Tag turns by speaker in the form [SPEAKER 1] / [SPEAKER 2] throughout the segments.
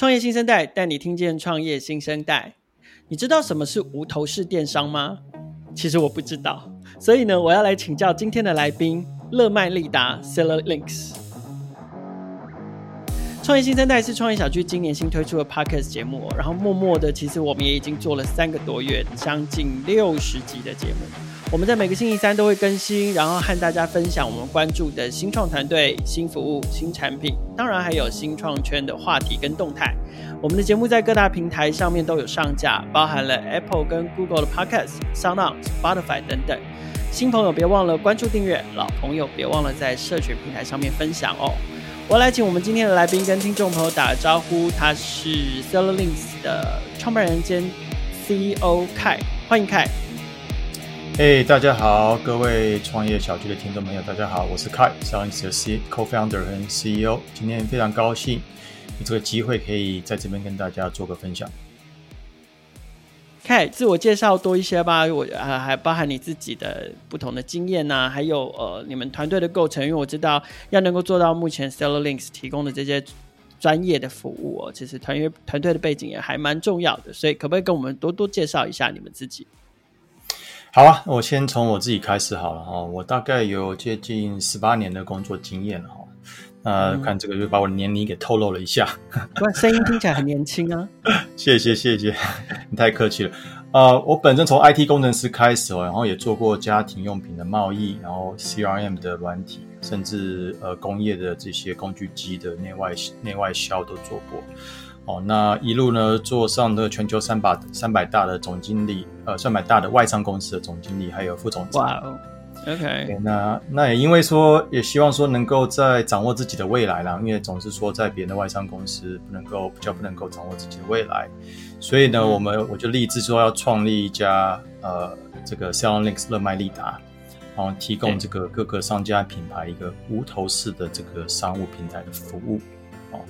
[SPEAKER 1] 创业新生代带你听见创业新生代。你知道什么是无头式电商吗？其实我不知道，所以呢，我要来请教今天的来宾乐麦利达 Seller Links。创业新生代是创业小聚今年新推出的 Podcast 节目，然后默默的，其实我们也已经做了三个多月，将近六十集的节目。我们在每个星期三都会更新，然后和大家分享我们关注的新创团队、新服务、新产品，当然还有新创圈的话题跟动态。我们的节目在各大平台上面都有上架，包含了 Apple 跟 Google 的 Podcast、SoundOn、Spotify 等等。新朋友别忘了关注订阅，老朋友别忘了在社群平台上面分享哦。我来请我们今天的来宾跟听众朋友打个招呼，他是 Seller Links 的创办人兼 CEO Kai，欢迎 Kai。
[SPEAKER 2] 嘿大家好，各位创业小聚的听众朋友，大家好，我是 Kai，Seller Links 的 C Co-founder 和 CEO。今天非常高兴有这个机会可以在这边跟大家做个分享。
[SPEAKER 1] Kai，自我介绍多一些吧，我啊还包含你自己的不同的经验呐、还有呃你们团队的构成，因为我知道要能够做到目前 Seller Links 提供的这些专业的服务哦，其实团约团队的背景也还蛮重要的，所以可不可以跟我们多多介绍一下你们自己？
[SPEAKER 2] 好啊，我先从我自己开始好了哈。我大概有接近十八年的工作经验了哈。呃，嗯、看这个就把我的年龄给透露了一下。
[SPEAKER 1] 哇，声音听起来很年轻啊！
[SPEAKER 2] 谢谢谢谢，你太客气了。呃，我本身从 IT 工程师开始哦，然后也做过家庭用品的贸易，然后 CRM 的软体，甚至呃工业的这些工具机的内外内外销都做过。哦，那一路呢，做上的全球三百三百大的总经理，呃，三百大的外商公司的总经理，还有副总裁。
[SPEAKER 1] 哇哦，OK。
[SPEAKER 2] 那那也因为说，也希望说能够在掌握自己的未来啦，因为总是说在别人的外商公司不能够比较不能够掌握自己的未来，所以呢，嗯、我们我就立志说要创立一家呃这个 Links 乐卖利达，然后提供这个各个商家品牌一个无头式的这个商务平台的服务。哦，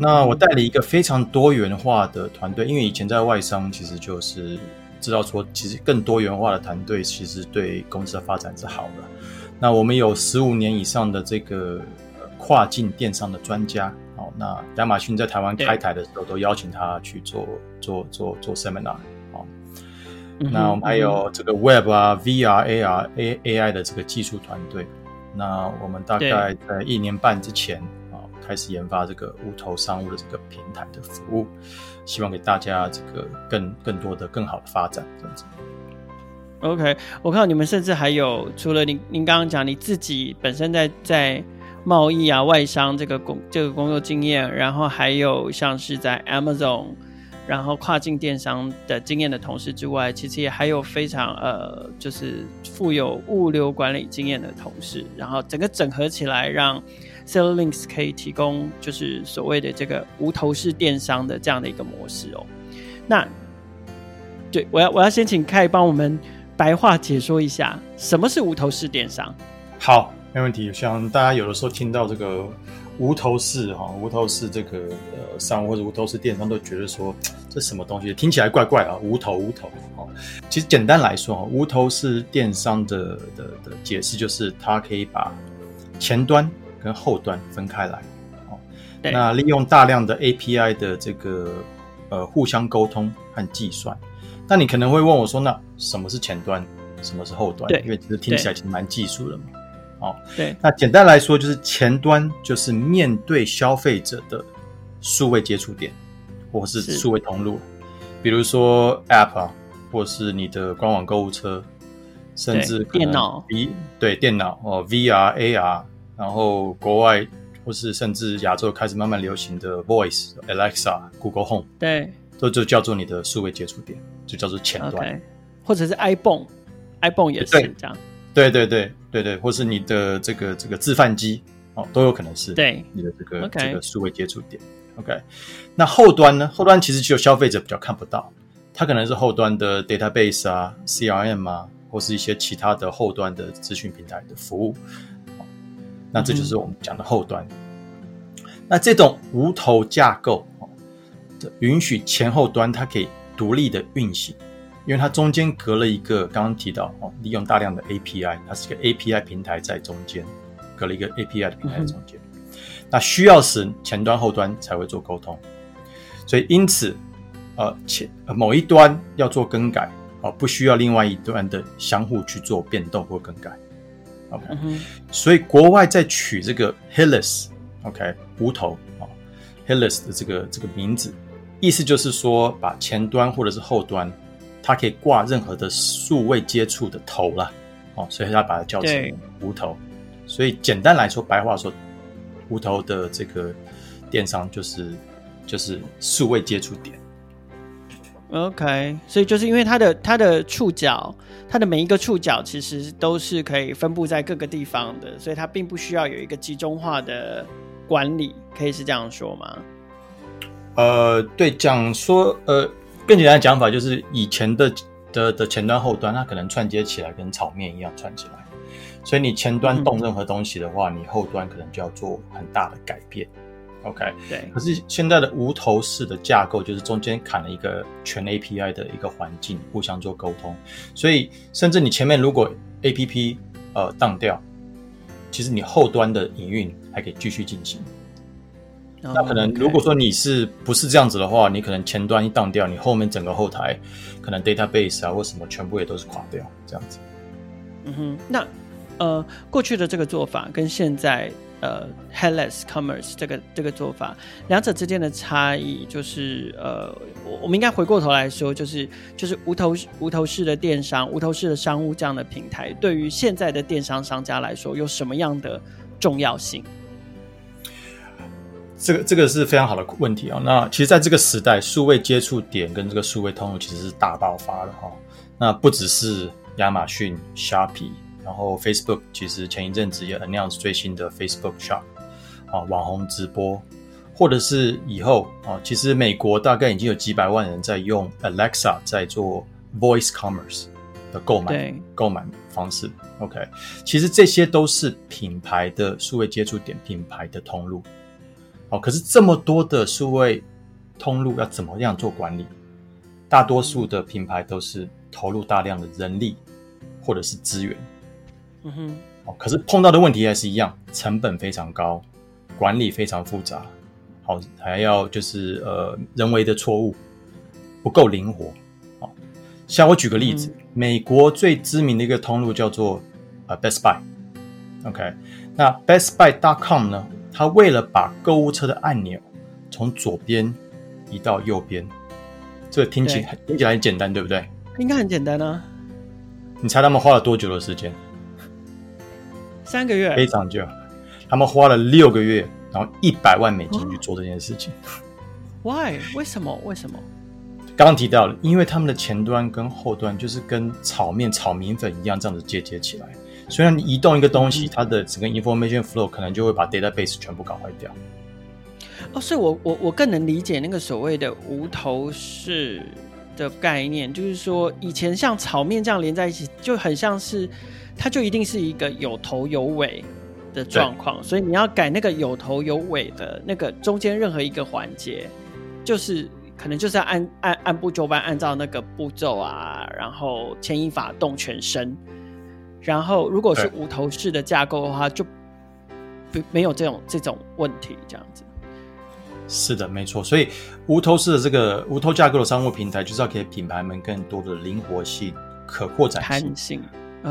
[SPEAKER 2] 那我带了一个非常多元化的团队，因为以前在外商，其实就是知道说，其实更多元化的团队其实对公司的发展是好的。那我们有十五年以上的这个跨境电商的专家，哦，那亚马逊在台湾开台的时候，都邀请他去做做做做 seminar，哦，那我们还有这个 Web 啊、VR、AR、A AI 的这个技术团队，那我们大概在一年半之前。开始研发这个无头商务的这个平台的服务，希望给大家这个更更多的更好的发展这样子。
[SPEAKER 1] OK，我看到你们甚至还有除了您您刚刚讲你自己本身在在贸易啊外商这个工这个工作经验，然后还有像是在 Amazon，然后跨境电商的经验的同事之外，其实也还有非常呃就是富有物流管理经验的同事，然后整个整合起来让。Sell links 可以提供就是所谓的这个无头式电商的这样的一个模式哦。那对，我要我要先请 K 帮我们白话解说一下什么是无头式电商。
[SPEAKER 2] 好，没问题。像大家有的时候听到这个无头式哈，无头式这个呃商或者无头式电商，都觉得说这什么东西听起来怪怪啊，无头无头哦。其实简单来说哈，无头式电商的的的解释就是它可以把前端。跟后端分开来，哦，那利用大量的 API 的这个呃互相沟通和计算。那你可能会问我说，那什么是前端，什么是后端？对，因为其实听起来其实蛮技术的嘛，哦，对。那简单来说，就是前端就是面对消费者的数位接触点，或是数位通路，比如说 App 啊，或是你的官网购物车，甚至电脑对电脑哦 VR AR。然后国外或是甚至亚洲开始慢慢流行的 Voice、Alexa、Google Home，
[SPEAKER 1] 对，
[SPEAKER 2] 都就叫做你的数位接触点，就叫做前端，okay.
[SPEAKER 1] 或者是 iPhone，iPhone 也是这样，
[SPEAKER 2] 对对对对对，或是你的这个这个自贩机哦，都有可能是对你的这个对这个数位接触点。OK，那后端呢？后端其实只有消费者比较看不到，它可能是后端的 database 啊、CRM 啊，或是一些其他的后端的资讯平台的服务。那这就是我们讲的后端。嗯、那这种无头架构，允许前后端它可以独立的运行，因为它中间隔了一个刚刚提到哦，利用大量的 API，它是一个 API 平台在中间，隔了一个 API 的平台在中间。嗯、那需要时前端后端才会做沟通。所以因此，呃，前某一端要做更改，哦、呃，不需要另外一端的相互去做变动或更改。OK，、嗯、所以国外在取这个 Headless，OK，无头啊，Headless 的这个这个名字，意思就是说把前端或者是后端，它可以挂任何的数位接触的头了，哦，所以它把它叫成无头。所以简单来说，白话说，无头的这个电商就是就是数位接触点。
[SPEAKER 1] OK，所以就是因为它的它的触角，它的每一个触角其实都是可以分布在各个地方的，所以它并不需要有一个集中化的管理，可以是这样说吗？
[SPEAKER 2] 呃，对，讲说呃更简单的讲法就是以前的的的前端后端，它可能串接起来跟炒面一样串起来。所以你前端动任何东西的话，嗯、你后端可能就要做很大的改变。OK，
[SPEAKER 1] 对。
[SPEAKER 2] 可是现在的无头式的架构，就是中间砍了一个全 API 的一个环境，互相做沟通。所以甚至你前面如果 APP 呃当掉，其实你后端的营运还可以继续进行。Oh, 那可能如果说你是不是这样子的话，你可能前端一当掉，你后面整个后台可能 database 啊或什么全部也都是垮掉这样子。
[SPEAKER 1] 嗯哼，那。呃，过去的这个做法跟现在呃 Headless Commerce 这个这个做法，两者之间的差异就是呃，我我们应该回过头来说，就是就是无头无头式的电商、无头式的商务这样的平台，对于现在的电商商家来说，有什么样的重要性？
[SPEAKER 2] 这个这个是非常好的问题啊、哦。那其实，在这个时代，数位接触点跟这个数位通路其实是大爆发的哈、哦。那不只是亚马逊、Shopee。然后 Facebook 其实前一阵子也 announce 最新的 Facebook Shop 啊，网红直播，或者是以后啊，其实美国大概已经有几百万人在用 Alexa 在做 Voice Commerce 的购买购买方式。OK，其实这些都是品牌的数位接触点，品牌的通路。啊，可是这么多的数位通路要怎么样做管理？大多数的品牌都是投入大量的人力或者是资源。嗯哼，哦，可是碰到的问题还是一样，成本非常高，管理非常复杂，好，还要就是呃人为的错误，不够灵活，好，像我举个例子，嗯、美国最知名的一个通路叫做呃 Best Buy，OK，那 Best Buy.com 呢，它为了把购物车的按钮从左边移到右边，这个听起来听起来很简单，对不对？
[SPEAKER 1] 应该很简单啊，
[SPEAKER 2] 你猜他们花了多久的时间？
[SPEAKER 1] 三个月，
[SPEAKER 2] 非常久，他们花了六个月，然后一百万美金去做这件事情。
[SPEAKER 1] Why？为什么？为什么？
[SPEAKER 2] 刚刚提到了，因为他们的前端跟后端就是跟炒面、炒米粉一样，这样子接接起来。虽然你移动一个东西，它的整个 information flow 可能就会把 database 全部搞坏掉。
[SPEAKER 1] 哦，所以我我我更能理解那个所谓的无头式的概念，就是说以前像炒面这样连在一起，就很像是。它就一定是一个有头有尾的状况，所以你要改那个有头有尾的那个中间任何一个环节，就是可能就是要按按按部就班，按照那个步骤啊，然后牵一发动全身。然后如果是无头式的架构的话，就不没有这种这种问题，这样子。
[SPEAKER 2] 是的，没错。所以无头式的这个无头架构的商务平台，就是要给品牌们更多的灵活性、可扩展性。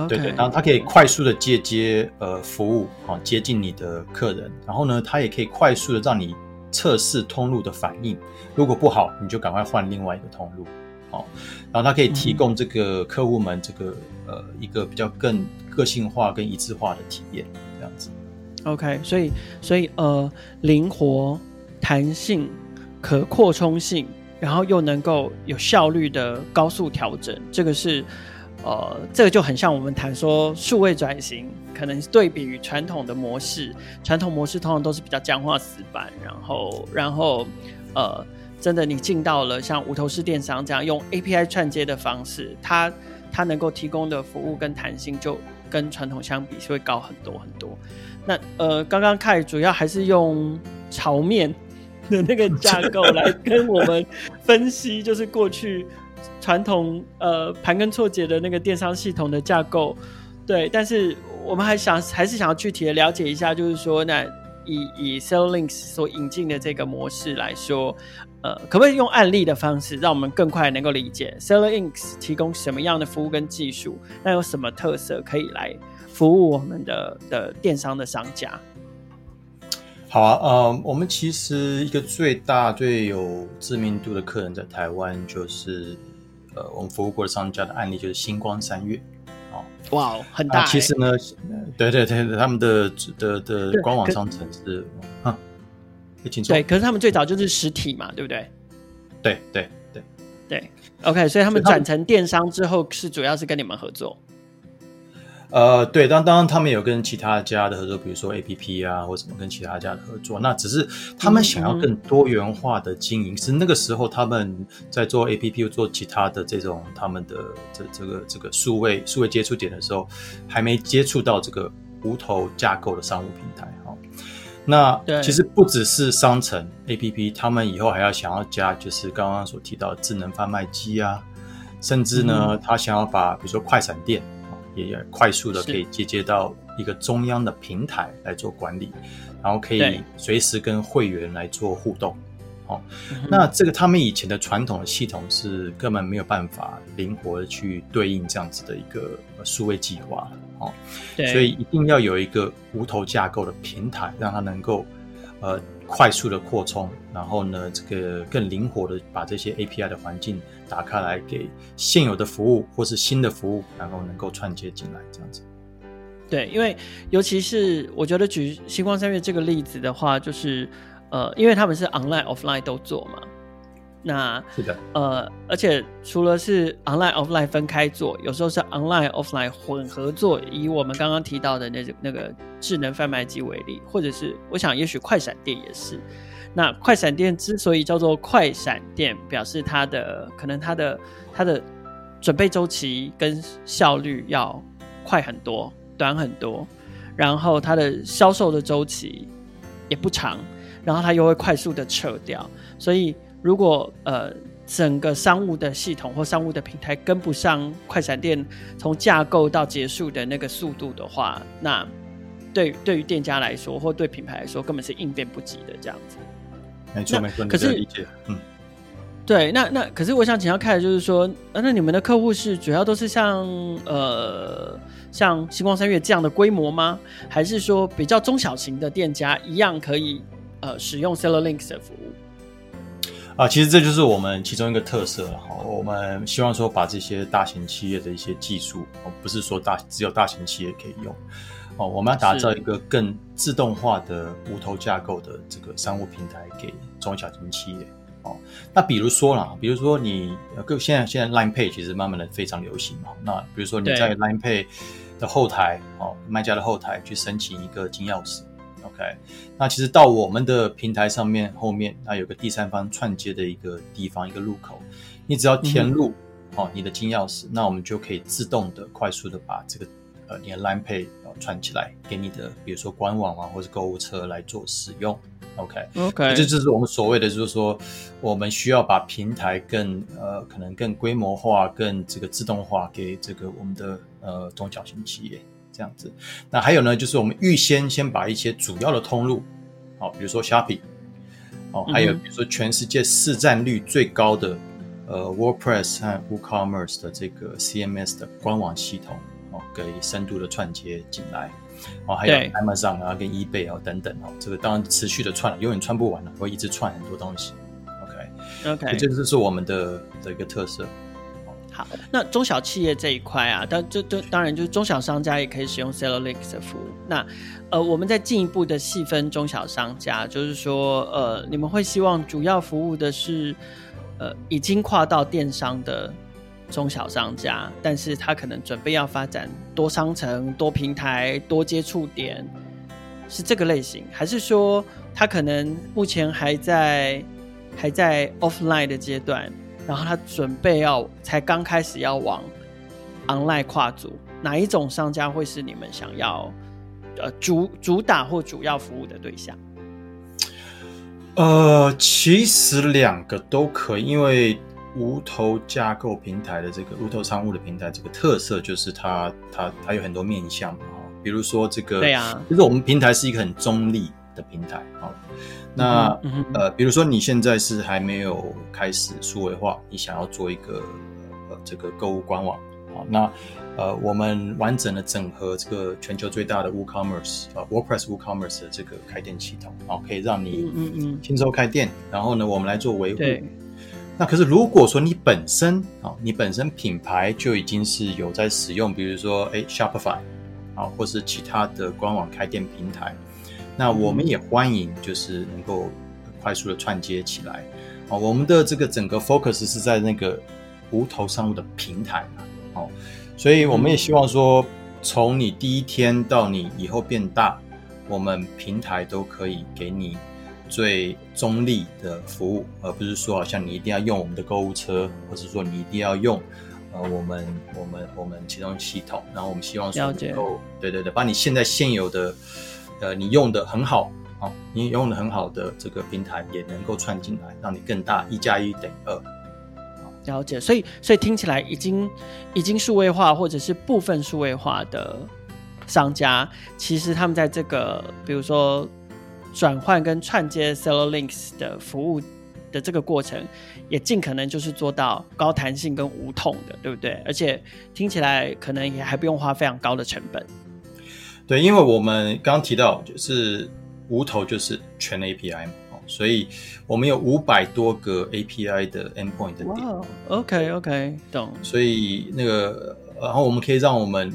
[SPEAKER 2] 对对，然后它可以快速的接接呃服务，啊，接近你的客人，然后呢，它也可以快速的让你测试通路的反应，如果不好，你就赶快换另外一个通路，好，然后它可以提供这个客户们这个、嗯、呃一个比较更个性化跟一致化的体验，这样子。
[SPEAKER 1] OK，所以所以呃灵活、弹性、可扩充性，然后又能够有效率的高速调整，这个是。呃，这个就很像我们谈说数位转型，可能对比于传统的模式，传统模式通常都是比较僵化死板，然后，然后，呃，真的你进到了像无头式电商这样用 API 串接的方式，它它能够提供的服务跟弹性就跟传统相比是会高很多很多。那呃，刚刚凯主要还是用炒面的那个架构来跟我们分析，就是过去。传统呃盘根错节的那个电商系统的架构，对，但是我们还想还是想要具体的了解一下，就是说，那以以 Sellinks 所引进的这个模式来说，呃，可不可以用案例的方式，让我们更快能够理解 SellerInk 提供什么样的服务跟技术？那有什么特色可以来服务我们的的电商的商家？
[SPEAKER 2] 好啊，呃，我们其实一个最大最有知名度的客人在台湾，就是呃，我们服务过的商家的案例就是星光三月。哦，
[SPEAKER 1] 哇，很大、欸。
[SPEAKER 2] 其实呢，对对对，他们的的的官网商城是。
[SPEAKER 1] 对，可是他们最早就是实体嘛，对不对？
[SPEAKER 2] 对对对
[SPEAKER 1] 对，OK，所以他们转成电商之后，是主要是跟你们合作。
[SPEAKER 2] 呃，对，当当然他们有跟其他家的合作，比如说 APP 啊，或什么跟其他家的合作。那只是他们想要更多元化的经营，嗯、是那个时候他们在做 APP 又做其他的这种他们的这这个这个数位数位接触点的时候，还没接触到这个无头架构的商务平台。那其实不只是商城 APP，他们以后还要想要加，就是刚刚所提到的智能贩卖机啊，甚至呢，嗯、他想要把比如说快闪店也快速的可以接接到一个中央的平台来做管理，然后可以随时跟会员来做互动。哦，那这个他们以前的传统的系统是根本没有办法灵活的去对应这样子的一个数位计划。哦，对，所以一定要有一个无头架构的平台，让它能够呃快速的扩充，然后呢，这个更灵活的把这些 API 的环境打开来，给现有的服务或是新的服务，然后能够串接进来，这样子。
[SPEAKER 1] 对，因为尤其是我觉得举星光三月这个例子的话，就是呃，因为他们是 online offline 都做嘛。那是的，呃，而且除了是 online offline 分开做，有时候是 online offline 混合做。以我们刚刚提到的那个那个智能贩卖机为例，或者是我想，也许快闪店也是。那快闪店之所以叫做快闪店，表示它的可能它的它的准备周期跟效率要快很多、短很多，然后它的销售的周期也不长，然后它又会快速的撤掉，所以。如果呃整个商务的系统或商务的平台跟不上快闪店从架构到结束的那个速度的话，那对对于店家来说或对品牌来说根本是应变不及的这样子。
[SPEAKER 2] 没错没错，可是理解嗯，
[SPEAKER 1] 对，那那可是我想请教凯的就是说，那你们的客户是主要都是像呃像星光三月这样的规模吗？还是说比较中小型的店家一样可以呃使用 SellerLinks 的服务？
[SPEAKER 2] 啊，其实这就是我们其中一个特色哈。我们希望说把这些大型企业的一些技术，哦，不是说大只有大型企业可以用，哦，我们要打造一个更自动化的无头架构的这个商务平台给中小型企业。哦，那比如说啦，比如说你各现在现在 Line Pay 其实慢慢的非常流行嘛。那比如说你在 Line Pay 的后台，哦，卖家的后台去申请一个金钥匙。OK，那其实到我们的平台上面后面，那有个第三方串接的一个地方，一个入口，你只要填入、嗯、哦你的金钥匙，那我们就可以自动的、快速的把这个呃你的 Line Pay 串起来给你的，比如说官网啊或者购物车来做使用。OK，OK，这就是我们所谓的，就是说我们需要把平台更呃可能更规模化、更这个自动化给这个我们的呃中小型企业。这样子，那还有呢，就是我们预先先把一些主要的通路，好，比如说 Shopee，哦，还有比如说全世界市占率最高的呃 WordPress 和 WooCommerce 的这个 CMS 的官网系统，哦，给深度的串接进来，哦，还有 Amazon 啊跟 eBay 啊等等哦，这个当然持续的串，永远串不完了，会一直串很多东西，OK，OK，这就是我们的的一个特色。
[SPEAKER 1] 好，那中小企业这一块啊，当这这当然就是中小商家也可以使用 SellerLinks 的服务。那呃，我们再进一步的细分中小商家，就是说呃，你们会希望主要服务的是呃已经跨到电商的中小商家，但是他可能准备要发展多商城、多平台、多接触点，是这个类型，还是说他可能目前还在还在 offline 的阶段？然后他准备要才刚开始要往 online 跨足，哪一种商家会是你们想要呃主主打或主要服务的对象？
[SPEAKER 2] 呃，其实两个都可以，因为无头架构平台的这个无头商务的平台，这个特色就是它它它有很多面向嘛，比如说这个，
[SPEAKER 1] 对啊，
[SPEAKER 2] 就是我们平台是一个很中立的平台。好，那、呃，比如说你现在是还没有开始数位化，你想要做一个呃这个购物官网，好，那呃我们完整的整合这个全球最大的 WooCommerce 啊 WordPress WooCommerce 的这个开店系统，好，可以让你嗯嗯轻松开店，然后呢，我们来做维护。那可是如果说你本身啊，你本身品牌就已经是有在使用，比如说哎 Shopify 啊，或是其他的官网开店平台，那我们也欢迎就是能够快速的串接起来啊。我们的这个整个 focus 是在那个无头商务的平台嘛，哦，所以我们也希望说，从你第一天到你以后变大，我们平台都可以给你。最中立的服务，而不是说好像你一定要用我们的购物车，或者说你一定要用呃我们我们我们其中系统。然后我们希望说能够对对对，把你现在现有的呃你用的很好啊，你用的很好的这个平台也能够串进来，让你更大，一加一等于二。
[SPEAKER 1] 了解，所以所以听起来已经已经数位化或者是部分数位化的商家，其实他们在这个比如说。转换跟串接 Seller Links 的服务的这个过程，也尽可能就是做到高弹性跟无痛的，对不对？而且听起来可能也还不用花非常高的成本。
[SPEAKER 2] 对，因为我们刚刚提到，就是无头就是全 API 嘛，所以我们有五百多个 API 的 Endpoint 的点。
[SPEAKER 1] Wow, OK OK，懂。
[SPEAKER 2] 所以那个，然后我们可以让我们。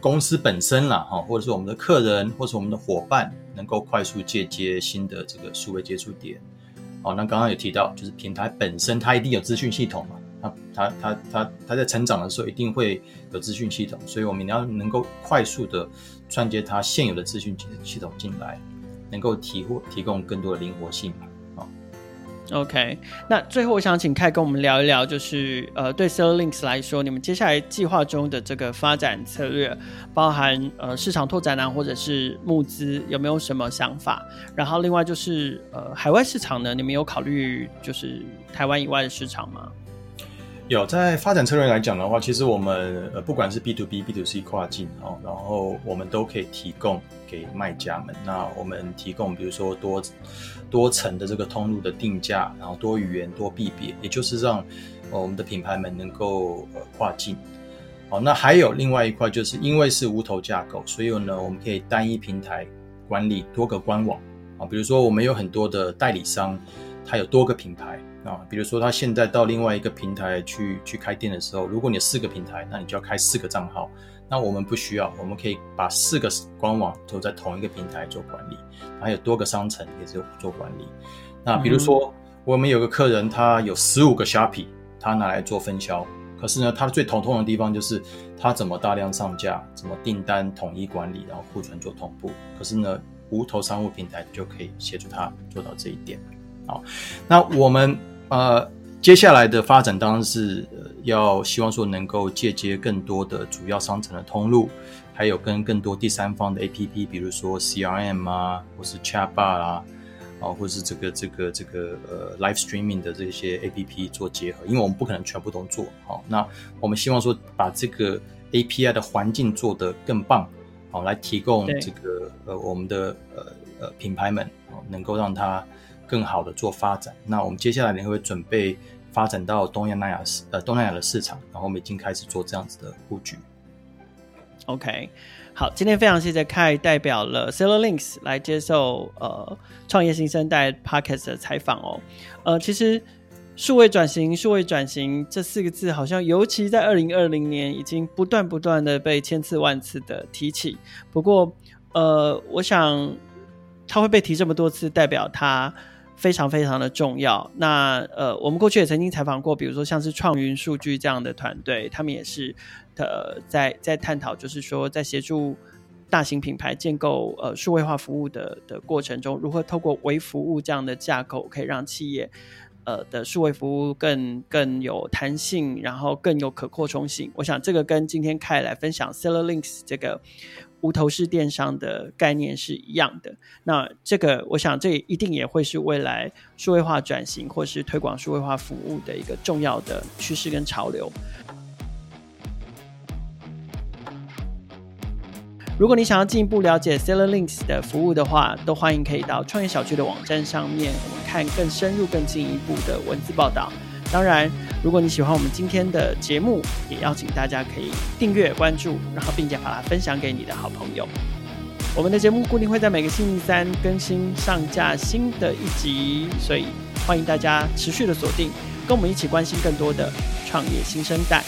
[SPEAKER 2] 公司本身啦，哈，或者是我们的客人，或是我们的伙伴，能够快速借接新的这个数位接触点。好，那刚刚有提到，就是平台本身它一定有资讯系统嘛，它它它它它在成长的时候一定会有资讯系统，所以我们要能够快速的串接它现有的资讯系统进来，能够提货提供更多的灵活性。
[SPEAKER 1] OK，那最后我想请凯跟我们聊一聊，就是呃，对 Sir Links 来说，你们接下来计划中的这个发展策略，包含呃市场拓展啊，或者是募资，有没有什么想法？然后另外就是呃海外市场呢，你们有考虑就是台湾以外的市场吗？
[SPEAKER 2] 有，在发展策略来讲的话，其实我们呃不管是 B to B、B to C 跨境哦，然后我们都可以提供给卖家们。那我们提供比如说多多层的这个通路的定价，然后多语言、多币别，也就是让我们的品牌们能够呃跨境。好，那还有另外一块，就是因为是无头架构，所以呢我们可以单一平台管理多个官网啊。比如说我们有很多的代理商，他有多个平台。啊，比如说他现在到另外一个平台去去开店的时候，如果你有四个平台，那你就要开四个账号。那我们不需要，我们可以把四个官网都在同一个平台做管理，还有多个商城也是做管理。那比如说我们有个客人，他有十五个 Shopee，他拿来做分销，可是呢，他最头痛的地方就是他怎么大量上架，怎么订单统一管理，然后库存做同步。可是呢，无头商务平台就可以协助他做到这一点。好，那我们。呃，接下来的发展当然是要希望说能够借接更多的主要商城的通路，还有跟更多第三方的 APP，比如说 CRM 啊，或是 Chatbot 啊，啊，或是这个这个这个呃 Live Streaming 的这些 APP 做结合，因为我们不可能全部都做好。那我们希望说把这个 API 的环境做得更棒，好，来提供这个呃我们的呃呃品牌们，能够让它。更好的做发展，那我们接下来呢会准备发展到东亚南亚市呃东南亚的市场，然后我们已经开始做这样子的布局。
[SPEAKER 1] OK，好，今天非常谢谢 Kai 代表了 Seller Links 来接受呃创业新生代 Podcast 的采访哦。呃，其实数位转型、数位转型这四个字，好像尤其在二零二零年已经不断不断的被千次万次的提起。不过呃，我想他会被提这么多次，代表他。非常非常的重要。那呃，我们过去也曾经采访过，比如说像是创云数据这样的团队，他们也是呃在在探讨，就是说在协助大型品牌建构呃数位化服务的的过程中，如何透过微服务这样的架构，可以让企业呃的数位服务更更有弹性，然后更有可扩充性。我想这个跟今天凯来分享 Seller Links 这个。无头式电商的概念是一样的，那这个我想这一定也会是未来数位化转型或是推广数位化服务的一个重要的趋势跟潮流。如果你想要进一步了解 Seller Links 的服务的话，都欢迎可以到创业小区的网站上面，我们看更深入、更进一步的文字报道。当然，如果你喜欢我们今天的节目，也邀请大家可以订阅、关注，然后并且把它分享给你的好朋友。我们的节目固定会在每个星期三更新上架新的一集，所以欢迎大家持续的锁定，跟我们一起关心更多的创业新生代。